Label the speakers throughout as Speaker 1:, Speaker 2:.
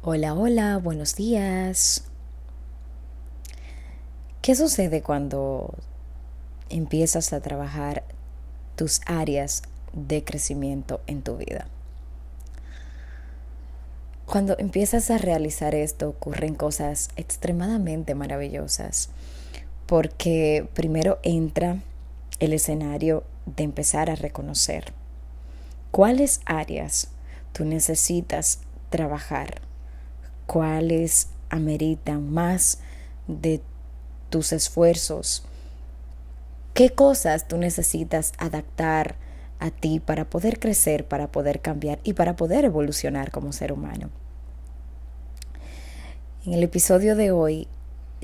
Speaker 1: Hola, hola, buenos días. ¿Qué sucede cuando empiezas a trabajar tus áreas de crecimiento en tu vida? Cuando empiezas a realizar esto ocurren cosas extremadamente maravillosas porque primero entra el escenario de empezar a reconocer cuáles áreas tú necesitas trabajar cuáles ameritan más de tus esfuerzos, qué cosas tú necesitas adaptar a ti para poder crecer, para poder cambiar y para poder evolucionar como ser humano. En el episodio de hoy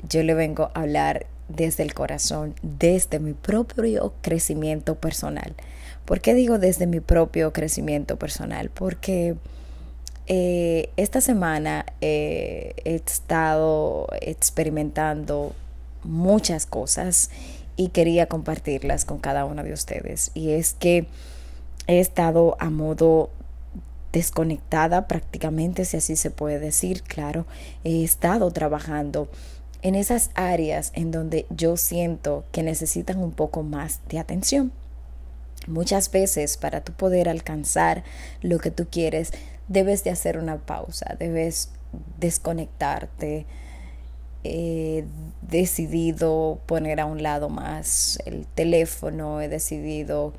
Speaker 1: yo le vengo a hablar desde el corazón, desde mi propio crecimiento personal. ¿Por qué digo desde mi propio crecimiento personal? Porque eh, esta semana eh, he estado experimentando muchas cosas y quería compartirlas con cada uno de ustedes. Y es que he estado a modo desconectada prácticamente, si así se puede decir, claro, he estado trabajando en esas áreas en donde yo siento que necesitan un poco más de atención. Muchas veces para tú poder alcanzar lo que tú quieres, debes de hacer una pausa, debes desconectarte. He decidido poner a un lado más el teléfono, he decidido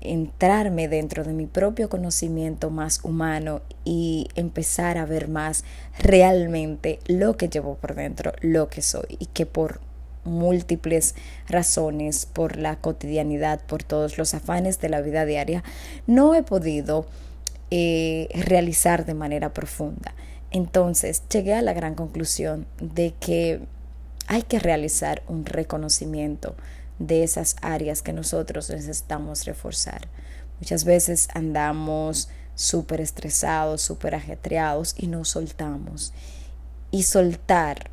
Speaker 1: entrarme dentro de mi propio conocimiento más humano y empezar a ver más realmente lo que llevo por dentro, lo que soy y que por múltiples razones, por la cotidianidad, por todos los afanes de la vida diaria, no he podido eh, realizar de manera profunda. Entonces llegué a la gran conclusión de que hay que realizar un reconocimiento de esas áreas que nosotros necesitamos reforzar. Muchas veces andamos súper estresados, súper ajetreados y no soltamos. Y soltar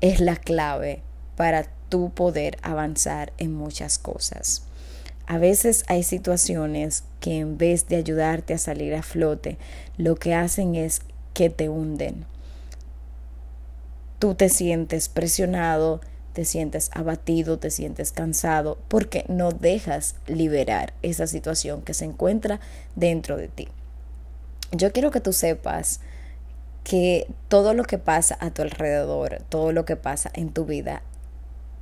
Speaker 1: es la clave para tu poder avanzar en muchas cosas. A veces hay situaciones que en vez de ayudarte a salir a flote, lo que hacen es que te hunden. Tú te sientes presionado, te sientes abatido, te sientes cansado, porque no dejas liberar esa situación que se encuentra dentro de ti. Yo quiero que tú sepas que todo lo que pasa a tu alrededor, todo lo que pasa en tu vida,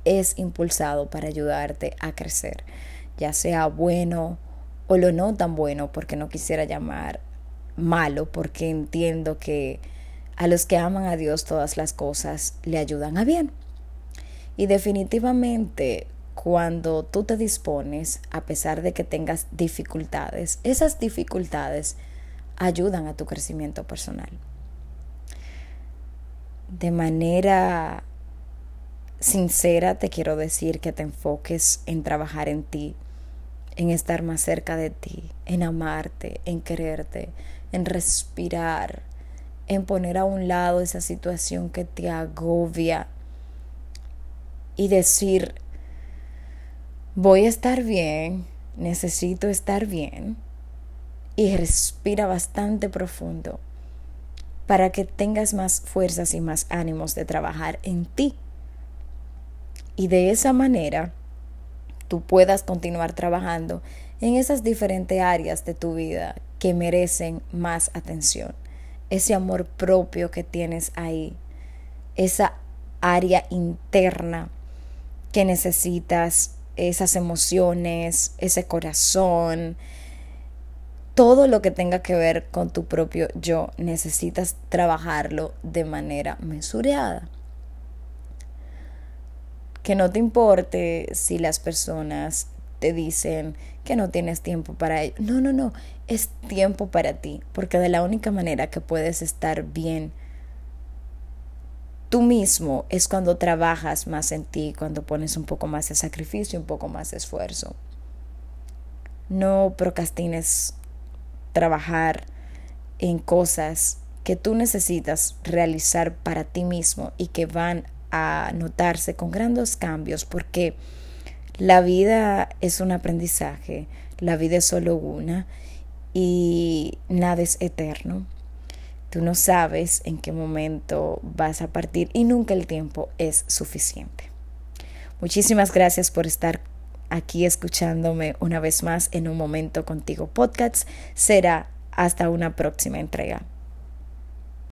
Speaker 1: es impulsado para ayudarte a crecer ya sea bueno o lo no tan bueno, porque no quisiera llamar malo, porque entiendo que a los que aman a Dios todas las cosas le ayudan a bien. Y definitivamente cuando tú te dispones, a pesar de que tengas dificultades, esas dificultades ayudan a tu crecimiento personal. De manera sincera te quiero decir que te enfoques en trabajar en ti, en estar más cerca de ti, en amarte, en quererte, en respirar, en poner a un lado esa situación que te agobia y decir, voy a estar bien, necesito estar bien y respira bastante profundo para que tengas más fuerzas y más ánimos de trabajar en ti. Y de esa manera tú puedas continuar trabajando en esas diferentes áreas de tu vida que merecen más atención. Ese amor propio que tienes ahí, esa área interna que necesitas, esas emociones, ese corazón, todo lo que tenga que ver con tu propio yo, necesitas trabajarlo de manera mesurada que no te importe si las personas te dicen que no tienes tiempo para ello. No, no, no, es tiempo para ti, porque de la única manera que puedes estar bien tú mismo es cuando trabajas más en ti, cuando pones un poco más de sacrificio, un poco más de esfuerzo. No procrastines trabajar en cosas que tú necesitas realizar para ti mismo y que van a notarse con grandes cambios porque la vida es un aprendizaje, la vida es solo una y nada es eterno. Tú no sabes en qué momento vas a partir y nunca el tiempo es suficiente. Muchísimas gracias por estar aquí escuchándome una vez más en un momento contigo podcast. Será hasta una próxima entrega.